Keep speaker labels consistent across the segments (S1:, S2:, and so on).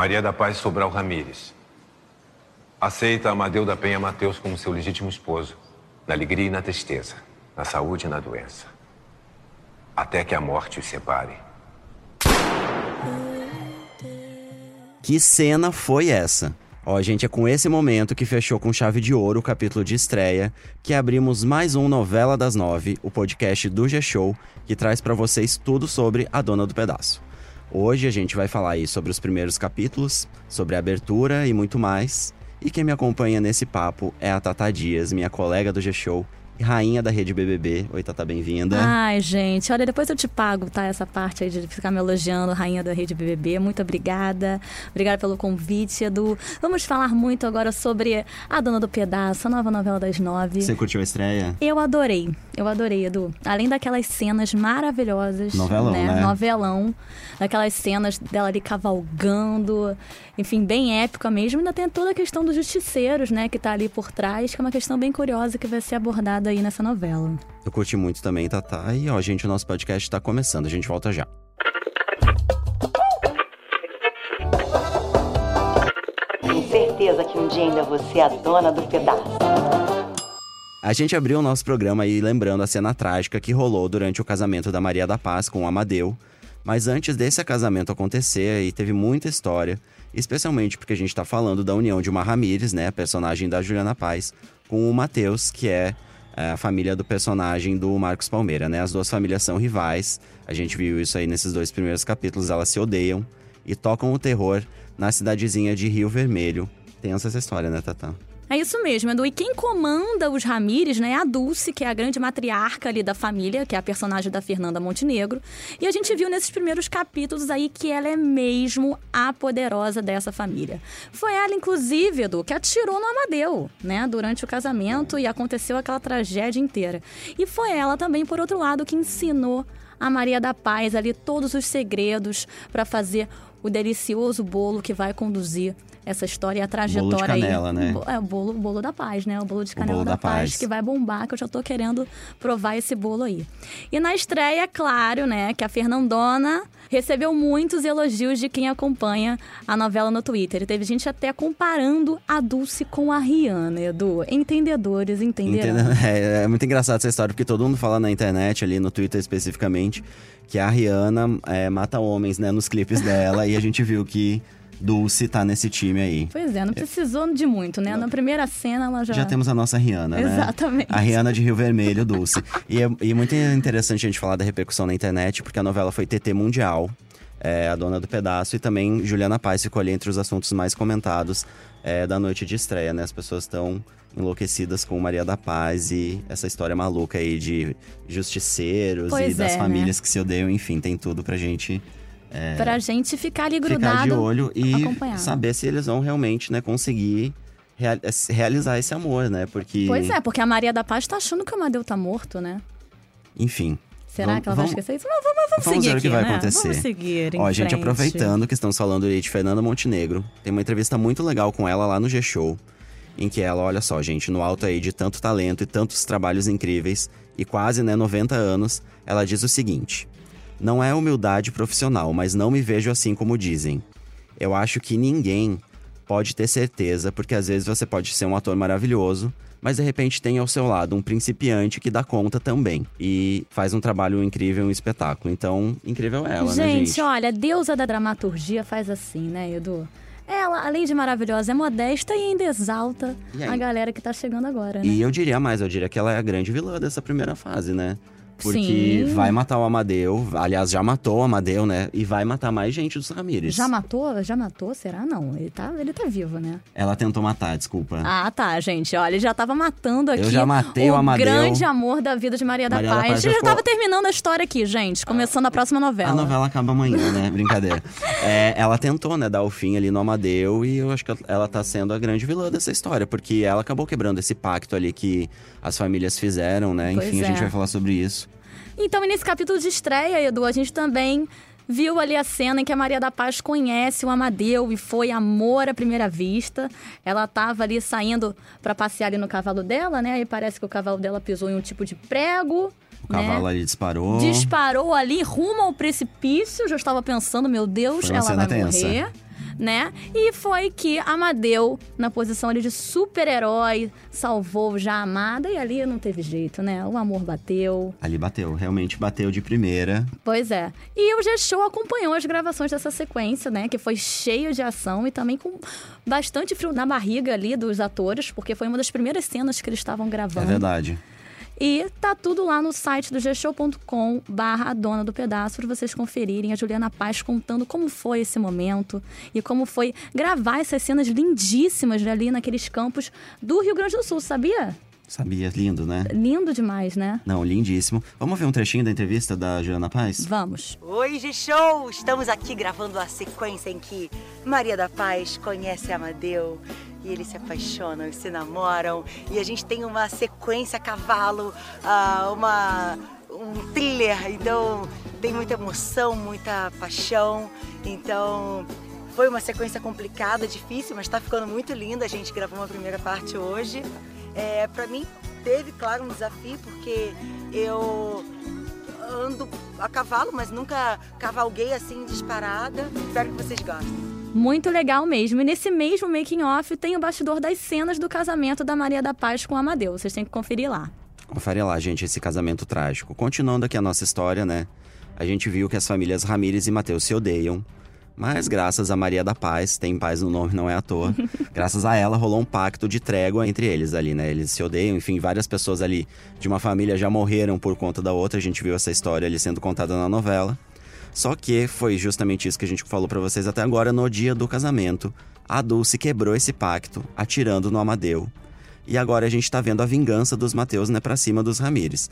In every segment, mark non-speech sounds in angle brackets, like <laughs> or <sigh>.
S1: Maria da Paz Sobral Ramírez. Aceita Amadeu da Penha Mateus como seu legítimo esposo, na alegria e na tristeza, na saúde e na doença. Até que a morte os separe.
S2: Que cena foi essa? Ó, gente, é com esse momento que fechou com chave de ouro o capítulo de estreia, que abrimos mais um Novela das Nove, o podcast do G-Show, que traz para vocês tudo sobre a Dona do Pedaço. Hoje a gente vai falar aí sobre os primeiros capítulos, sobre a abertura e muito mais. E quem me acompanha nesse papo é a Tata Dias, minha colega do G-Show rainha da rede BBB. Oi, Tata, bem-vinda.
S3: Ai, gente, olha, depois eu te pago, tá? Essa parte aí de ficar me elogiando, rainha da rede BBB. Muito obrigada. Obrigada pelo convite, Edu. Vamos falar muito agora sobre A Dona do Pedaço, a nova novela das nove.
S2: Você curtiu a estreia?
S3: Eu adorei. Eu adorei, Edu. Além daquelas cenas maravilhosas.
S2: Novelão,
S3: né?
S2: né?
S3: Novelão. Daquelas cenas dela ali cavalgando. Enfim, bem épica mesmo. Ainda tem toda a questão dos justiceiros, né? Que tá ali por trás, que é uma questão bem curiosa que vai ser abordada aí nessa novela.
S2: Eu curti muito também, Tata. E, ó, gente, o nosso podcast tá começando. A gente volta já.
S4: Tenho certeza que um dia ainda você é a dona do pedaço.
S2: A gente abriu o nosso programa aí lembrando a cena trágica que rolou durante o casamento da Maria da Paz com o Amadeu. Mas antes desse casamento acontecer, aí teve muita história, especialmente porque a gente tá falando da união de uma Ramírez, né, personagem da Juliana Paz, com o Matheus, que é é, a família do personagem do Marcos Palmeira, né? As duas famílias são rivais. A gente viu isso aí nesses dois primeiros capítulos, elas se odeiam e tocam o terror na cidadezinha de Rio Vermelho. Tem essa história, né, Tatá?
S3: É isso mesmo, Edu. E quem comanda os Ramires, né, é a Dulce, que é a grande matriarca ali da família, que é a personagem da Fernanda Montenegro. E a gente viu nesses primeiros capítulos aí que ela é mesmo a poderosa dessa família. Foi ela, inclusive, Edu, que atirou no Amadeu, né, durante o casamento e aconteceu aquela tragédia inteira. E foi ela também, por outro lado, que ensinou a Maria da Paz ali todos os segredos para fazer o delicioso bolo que vai conduzir essa história e a trajetória
S2: bolo de canela,
S3: aí.
S2: né?
S3: É o bolo, bolo da paz, né? O bolo de canela
S2: bolo
S3: da,
S2: da
S3: paz,
S2: paz.
S3: que vai bombar, que eu já tô querendo provar esse bolo aí. E na estreia, claro, né, que a Fernandona recebeu muitos elogios de quem acompanha a novela no Twitter. Teve gente até comparando a Dulce com a Rihanna, Edu. Entendedores entenderão.
S2: Entendeu? <laughs> É, é muito engraçado essa história, porque todo mundo fala na internet, ali no Twitter especificamente, que a Rihanna é, mata homens, né, nos clipes dela, e a gente viu que Dulce tá nesse time aí.
S3: Pois é, não precisou de muito, né? Na primeira cena ela já...
S2: Já temos a nossa Rihanna, né?
S3: Exatamente.
S2: A Rihanna de Rio Vermelho, Dulce. e é e muito interessante a gente falar da repercussão na internet, porque a novela foi TT Mundial, é, a dona do pedaço, e também Juliana Paz ficou ali entre os assuntos mais comentados é, da noite de estreia, né? As pessoas estão enlouquecidas com Maria da Paz e essa história maluca aí de justiceiros
S3: Pois
S2: e das
S3: é, né?
S2: famílias que se odeiam, enfim, tem tudo pra gente
S3: Pra gente ficar ali grudado,
S2: ficar de olho e
S3: acompanhar.
S2: saber se eles vão realmente, né, conseguir rea- realizar esse amor, né? Porque,
S3: Pois é, porque a Maria da Paz tá achando que o Amadeu tá morto, né?
S2: enfim.
S3: Será
S2: vamos-
S3: que ela
S2: vamos-
S3: vai esquecer isso? Mas vamos, vamos,
S2: Vamos
S3: seguir
S2: ver o que
S3: aqui,
S2: vai
S3: né?
S2: acontecer.
S3: Vamos seguir
S2: Ó, gente,
S3: frente.
S2: aproveitando que estamos falando aí de Fernanda Montenegro, tem uma entrevista muito legal com ela lá no G-Show, em que ela, olha só, gente, no alto aí de tanto talento e tantos trabalhos incríveis, e quase, né, 90 anos, ela diz o seguinte: Não é humildade profissional, mas não me vejo assim como dizem. Eu acho que ninguém pode ter certeza, porque às vezes você pode ser um ator maravilhoso, mas de repente tem ao seu lado um principiante que dá conta também e faz um trabalho incrível, um espetáculo. Então, incrível ela, né,
S3: gente,
S2: gente?
S3: olha, a deusa da dramaturgia faz assim, né, Edu? Ela, além de maravilhosa, é modesta e ainda exalta
S2: E
S3: a galera que tá chegando agora, né?
S2: E eu diria mais, eu diria que ela é a grande vilã dessa primeira fase, né? Porque
S3: Sim.
S2: vai matar o Amadeu, aliás, já matou o Amadeu, né? E vai matar mais gente dos Ramírez.
S3: Já matou? Já matou? Será? Não. Ele tá, ele tá vivo, né?
S2: Ela tentou matar, desculpa.
S3: Ah, tá, gente. Olha, ele já tava matando aqui.
S2: Eu já matei o Amadeu.
S3: grande amor da vida de Maria da
S2: Maria da
S3: Paz.
S2: Paz já
S3: já
S2: ficou-
S3: tava terminando a história aqui, gente. Começando a próxima novela.
S2: A novela acaba amanhã, né? Brincadeira. <laughs> É, ela tentou, né, dar o fim ali no Amadeu e eu acho que ela tá sendo a grande vilã dessa história, porque ela acabou quebrando esse pacto ali que as famílias fizeram, né?
S3: Pois
S2: Enfim, a gente
S3: é.
S2: vai falar sobre isso.
S3: Então, e nesse capítulo de estreia, Edu, a gente também viu ali a cena em que a Maria da Paz conhece o Amadeu e foi amor à primeira vista. Ela tava ali saindo pra passear ali no cavalo dela, né? Aí parece que o cavalo dela pisou em um tipo de prego.
S2: O cavalo
S3: né?
S2: ali disparou.
S3: Disparou ali rumo ao precipício. Já estava pensando, meu Deus, ela vai
S2: tensa.
S3: morrer. Né? E foi que Amadeu, na posição ali de super-herói, salvou já a amada e ali não teve jeito, né? O amor bateu.
S2: Ali bateu, realmente bateu de primeira.
S3: Pois é. E o G-Show acompanhou as gravações dessa sequência, né? Que foi cheio de ação e também com bastante frio na barriga ali dos atores, porque foi uma das primeiras cenas que eles estavam
S2: É
S3: gravando.
S2: verdade.
S3: E tá tudo lá no site do gshow.com barra a dona do pedaço para vocês conferirem a Juliana Paz contando como foi esse momento e como foi gravar essas cenas lindíssimas ali naqueles campos do Rio Grande do Sul, sabia?
S2: Sabia, lindo, né?
S3: Lindo demais, né?
S2: Não, lindíssimo. Vamos ver um trechinho da entrevista da Juliana Paz?
S3: Vamos.
S4: Oi, G-Show! Estamos aqui gravando a sequência em que Maria da Paz conhece Amadeu e eles se apaixonam e se namoram. E a gente tem uma sequência a cavalo, ah, uma, um thriller, então tem muita emoção, muita paixão. Então foi uma sequência complicada, difícil, mas está ficando muito linda. A gente gravou uma primeira parte hoje. É, para mim teve, claro, um desafio porque eu ando a cavalo, mas nunca cavalguei assim disparada. Espero que vocês gostem.
S3: Muito legal mesmo. E nesse mesmo making off tem o bastidor das cenas do casamento da Maria da Paz com Amadeu. Vocês têm que conferir lá.
S2: Confere lá, gente, esse casamento trágico. Continuando aqui a nossa história, né? A gente viu que as famílias Ramírez e Mateus se odeiam. Mas graças a Maria da Paz, tem paz no nome, não é à toa. <laughs> graças a ela rolou um pacto de trégua entre eles ali, né? Eles se odeiam, enfim, várias pessoas ali de uma família já morreram por conta da outra. A gente viu essa história ali sendo contada na novela. Só que foi justamente isso que a gente falou pra vocês até agora, no dia do casamento. A Dulce quebrou esse pacto, atirando no Amadeu. E agora a gente tá vendo a vingança dos Mateus, né, pra cima dos Ramires.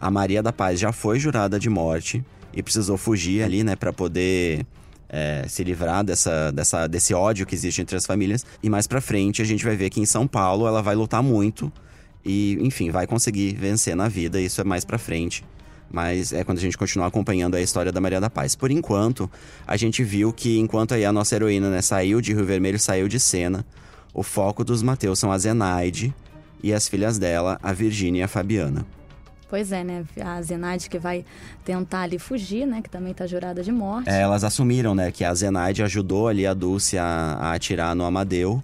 S2: A Maria da Paz já foi jurada de morte e precisou fugir ali, né, pra poder é, se livrar dessa, dessa, desse ódio que existe entre as famílias. E mais pra frente a gente vai ver que em São Paulo ela vai lutar muito e, enfim, vai conseguir vencer na vida. Isso é mais pra frente. Mas é quando a gente continuar acompanhando a história da Maria da Paz. Por enquanto, a gente viu que enquanto aí a nossa heroína né, saiu de Rio Vermelho, saiu de cena, o foco dos Mateus são a Zenaide e as filhas dela, a Virgínia e a Fabiana.
S3: Pois é, né? A Zenaide que vai tentar ali fugir, né? Que também tá jurada de morte.
S2: É, elas assumiram, né, que a Zenaide ajudou ali a Dulce a, a atirar no Amadeu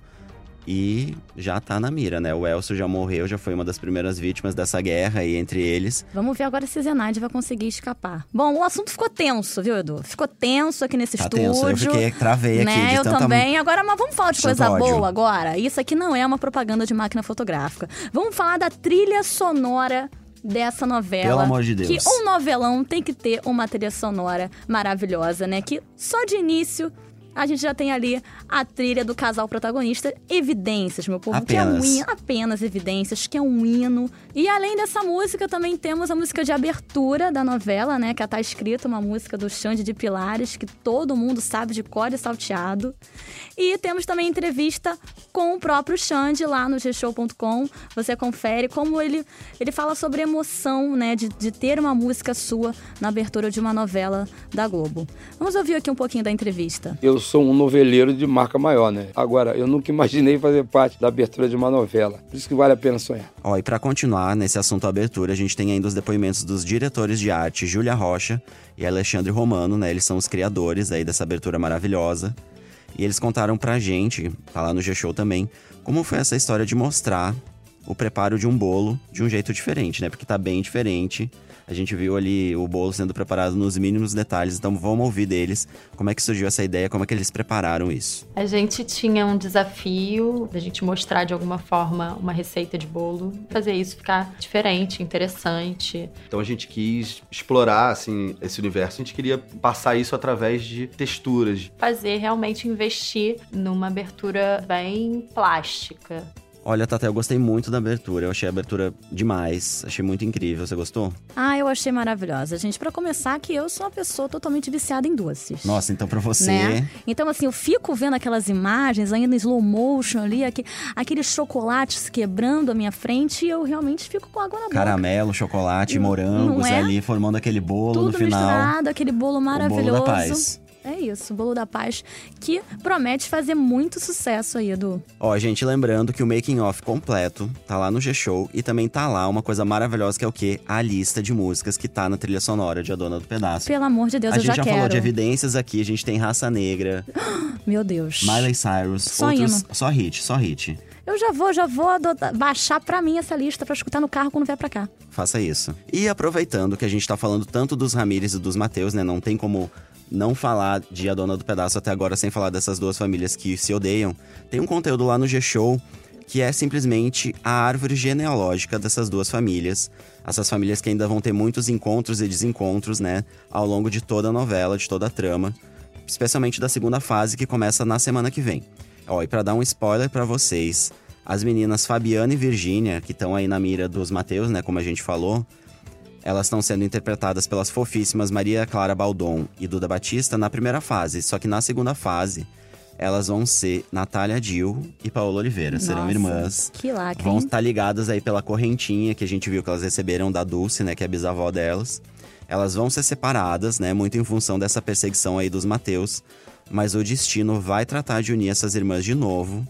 S2: e já tá na mira, né? O Elcio já morreu, já foi uma das primeiras vítimas dessa guerra aí entre eles.
S3: Vamos ver agora se Zenaide vai conseguir escapar. Bom, o assunto ficou tenso, viu, Edu? Ficou tenso aqui nesse
S2: Tá
S3: estúdio.
S2: tenso, eu fiquei, travei aqui
S3: né?
S2: de
S3: Eu
S2: tanta...
S3: também. Agora, mas vamos falar de
S2: tanto
S3: coisa
S2: ódio.
S3: boa agora? Isso aqui não é uma propaganda de máquina fotográfica. Vamos falar da trilha sonora dessa novela.
S2: Pelo amor de Deus.
S3: Que um novelão tem que ter uma trilha sonora maravilhosa, né? Que só de início a gente já tem ali a trilha do casal protagonista, Evidências, meu povo. Que é um
S2: Apenas.
S3: hino, apenas Evidências, que é um hino. E além dessa música, também temos a música de abertura da novela, né? Que tá escrita, uma música do Xande de Pilares, que todo mundo sabe de cor e salteado. E temos também entrevista com o próprio Xande lá no gshow.com. Você confere como ele, ele fala sobre a emoção, né? De, de ter uma música sua na abertura de uma novela da Globo. Vamos ouvir aqui um pouquinho da entrevista.
S5: Eu sou um noveleiro de marca maior, né? Agora, eu nunca imaginei fazer parte da abertura de uma novela. Por isso que vale a pena sonhar.
S2: Ó, e pra continuar nesse assunto abertura, a gente tem ainda os depoimentos dos diretores de arte, Júlia Rocha e Alexandre Romano, né? Eles são os criadores aí dessa abertura maravilhosa. E eles contaram pra gente, tá lá no G-Show também, como foi essa história de mostrar o preparo de um bolo de um jeito diferente, né? Porque tá bem diferente. A gente viu ali o bolo sendo preparado nos mínimos detalhes, então vamos ouvir deles como é que surgiu essa ideia, como é que eles prepararam isso.
S6: A gente tinha um desafio da gente mostrar de alguma forma uma receita de bolo, fazer isso ficar diferente, interessante.
S7: Então a gente quis explorar assim esse universo, a gente queria passar isso através de texturas.
S6: Fazer realmente investir numa abertura bem plástica.
S2: Olha, Tata, eu gostei muito da abertura. Eu achei a abertura demais. Achei muito incrível. Você gostou?
S3: Ah, eu achei maravilhosa. Gente, pra começar, que eu sou uma pessoa totalmente viciada em doces.
S2: Nossa, então pra você.
S3: Né? Então, assim, eu fico vendo aquelas imagens ainda em slow motion ali, aqui, aqueles chocolates quebrando à minha frente e eu realmente fico com água na boca.
S2: Caramelo, chocolate, morangos
S3: é?
S2: ali formando aquele bolo
S3: Tudo
S2: no final.
S3: misturado, aquele bolo
S2: O
S3: maravilhoso.
S2: bolo da paz.
S3: É isso, Bolo da Paz, que promete fazer muito sucesso aí, Edu.
S2: Ó, gente, lembrando que o making off completo tá lá no G-Show e também tá lá uma coisa maravilhosa que é o quê? A lista de músicas que tá na trilha sonora de A Dona do Pedaço.
S3: Pelo amor de Deus,
S2: a
S3: eu
S2: gente
S3: já,
S2: já,
S3: quero.
S2: falou de evidências aqui, a gente tem Raça Negra, <gasps>
S3: Meu Deus.
S2: Miley Cyrus,
S3: Só
S2: outros.
S3: hino.
S2: Só hit, só hit.
S3: Eu já vou, já vou adotar- baixar pra mim essa lista pra escutar no carro quando vier pra cá.
S2: Faça isso. E aproveitando que a gente tá falando tanto dos Ramírez e dos Mateus, né? Não tem como não falar de A Dona do Pedaço até agora sem falar dessas duas famílias que se odeiam. Tem um conteúdo lá no G-Show que é simplesmente a árvore genealógica dessas duas famílias. Essas famílias que ainda vão ter muitos encontros e desencontros, né? Ao longo de toda a novela, de toda a trama. Especialmente da segunda fase que começa na semana que vem. Ó, e pra dar um spoiler pra vocês, as meninas Fabiana e Virgínia, que estão aí na mira dos Mateus, né, como a gente falou, elas estão sendo interpretadas pelas fofíssimas Maria Clara Baldon e Duda Batista na primeira fase, só que na segunda fase elas vão ser Natália Dil e Paola Oliveira, serão
S3: Nossa,
S2: irmãs.
S3: Que lacre,
S2: Vão estar ligadas aí pela correntinha que a gente viu que elas receberam da Dulce, né, que é a bisavó delas. Elas vão ser separadas, né, muito em função dessa perseguição aí dos Mateus, mas o destino vai tratar de unir essas irmãs de novo.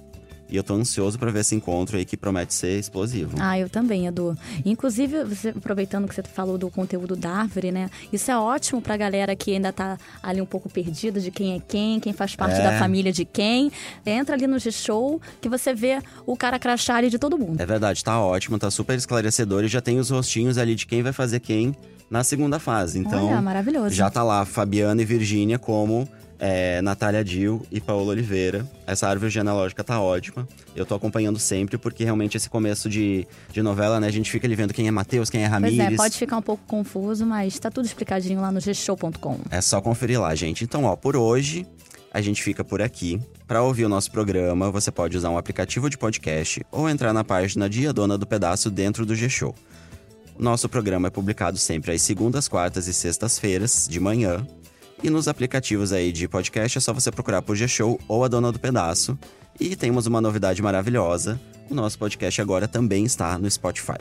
S2: E eu tô ansioso pra ver esse encontro aí que promete ser explosivo.
S3: Ah, eu também, Edu. Inclusive, você, aproveitando que você falou do conteúdo da árvore, né? Isso é ótimo pra galera que ainda tá ali um pouco perdida de quem é quem, quem faz parte
S2: É.
S3: da família de quem. Entra ali no G-Show que você vê o cara crachá ali de todo mundo.
S2: É verdade, tá ótimo, tá super esclarecedor e já tem os rostinhos ali de quem vai fazer quem na segunda fase. Então,
S3: Olha, maravilhoso.
S2: já tá lá Fabiana e Virgínia como é, Natália Dil e Paola Oliveira. Essa árvore genealógica tá ótima. Eu tô acompanhando sempre, porque realmente esse começo de, de novela, né, a gente fica ali vendo quem é Matheus, quem é
S3: Pois
S2: Ramires.
S3: é, pode ficar um pouco confuso, mas tá tudo explicadinho lá no gshow.com.
S2: É só conferir lá, gente. Então, ó, por hoje a gente fica por aqui. Para ouvir o nosso programa, você pode usar um aplicativo de podcast ou entrar na página de A Dona do Pedaço dentro do G-Show. Nosso programa é publicado sempre às segundas, quartas e sextas-feiras, de manhã. E nos aplicativos aí de podcast é só você procurar por G-Show ou A Dona do Pedaço. E temos uma novidade maravilhosa. O nosso podcast agora também está no Spotify.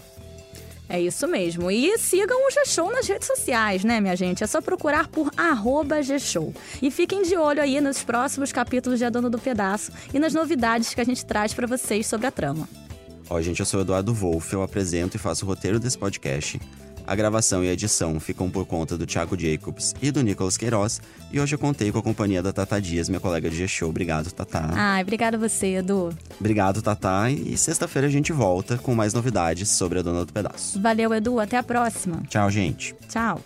S3: É isso mesmo. E sigam o G-Show nas redes sociais, né, minha gente? É só procurar por arroba G-Show. E fiquem de olho aí nos próximos capítulos de A Dona do Pedaço e nas novidades que a gente traz pra vocês sobre a trama.
S2: Ó, gente, eu sou o Eduardo Wolff, eu apresento e faço o roteiro desse podcast. A gravação e a edição ficam por conta do Thiago Jacobs e do Nicolas Queiroz. E hoje eu contei com a companhia da Tata Dias, minha colega de G-Show. Obrigado, Tata.
S3: Ai, obrigada a você, Edu.
S2: Obrigado, Tata. E sexta-feira a gente volta com mais novidades sobre a Dona do Pedaço.
S3: Valeu, Edu. Até a próxima.
S2: Tchau, gente.
S3: Tchau.